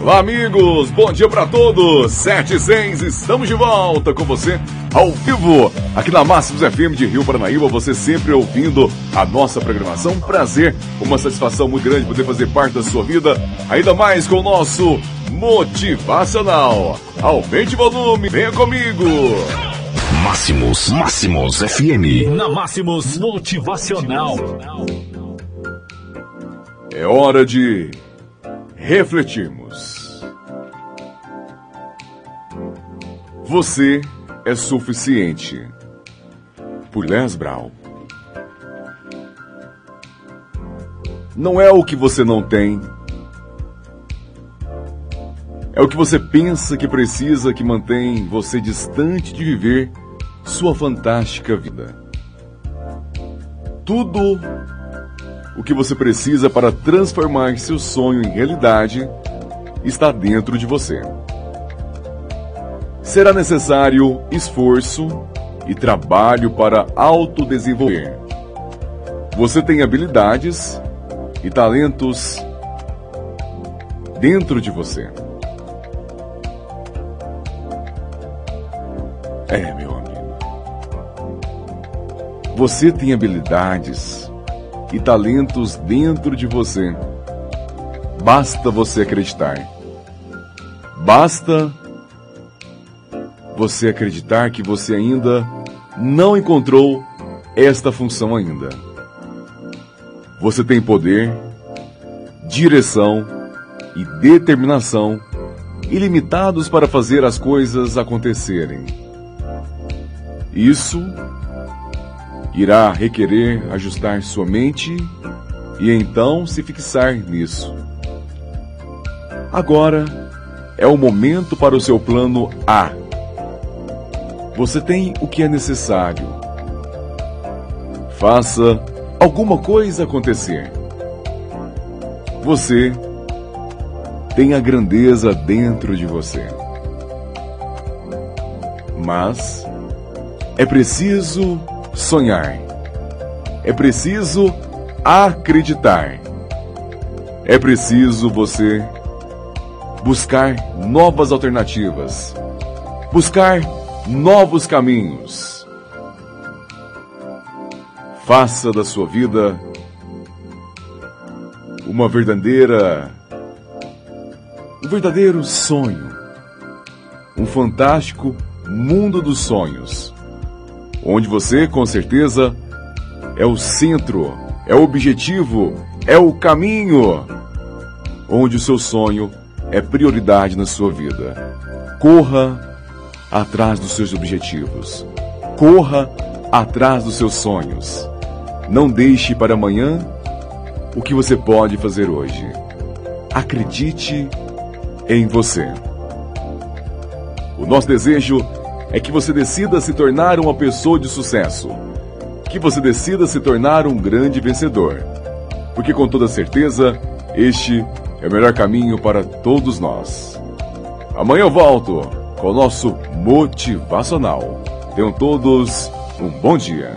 Olá, amigos, bom dia para todos. 7 e 6, estamos de volta com você ao vivo aqui na Máximos FM de Rio Paranaíba. Você sempre ouvindo a nossa programação. Um prazer, uma satisfação muito grande poder fazer parte da sua vida, ainda mais com o nosso motivacional. Aumente o volume, venha comigo. Máximos, Máximos FM. Na Máximos Motivacional. É hora de refletirmos. Você é suficiente. Por Les Brown. Não é o que você não tem. É o que você pensa que precisa que mantém você distante de viver sua fantástica vida. Tudo o que você precisa para transformar seu sonho em realidade está dentro de você. Será necessário esforço e trabalho para autodesenvolver. Você tem habilidades e talentos dentro de você. É, meu amigo. Você tem habilidades e talentos dentro de você. Basta você acreditar. Basta você acreditar que você ainda não encontrou esta função ainda. Você tem poder, direção e determinação ilimitados para fazer as coisas acontecerem. Isso irá requerer ajustar sua mente e então se fixar nisso. Agora é o momento para o seu plano A. Você tem o que é necessário. Faça alguma coisa acontecer. Você tem a grandeza dentro de você. Mas é preciso sonhar. É preciso acreditar. É preciso você buscar novas alternativas, buscar novos caminhos. Faça da sua vida uma verdadeira um verdadeiro sonho, um fantástico mundo dos sonhos onde você, com certeza, é o centro, é o objetivo, é o caminho, onde o seu sonho é prioridade na sua vida. Corra atrás dos seus objetivos. Corra atrás dos seus sonhos. Não deixe para amanhã o que você pode fazer hoje. Acredite em você. O nosso desejo é que você decida se tornar uma pessoa de sucesso. Que você decida se tornar um grande vencedor. Porque com toda certeza, este é o melhor caminho para todos nós. Amanhã eu volto com o nosso motivacional. Tenham todos um bom dia.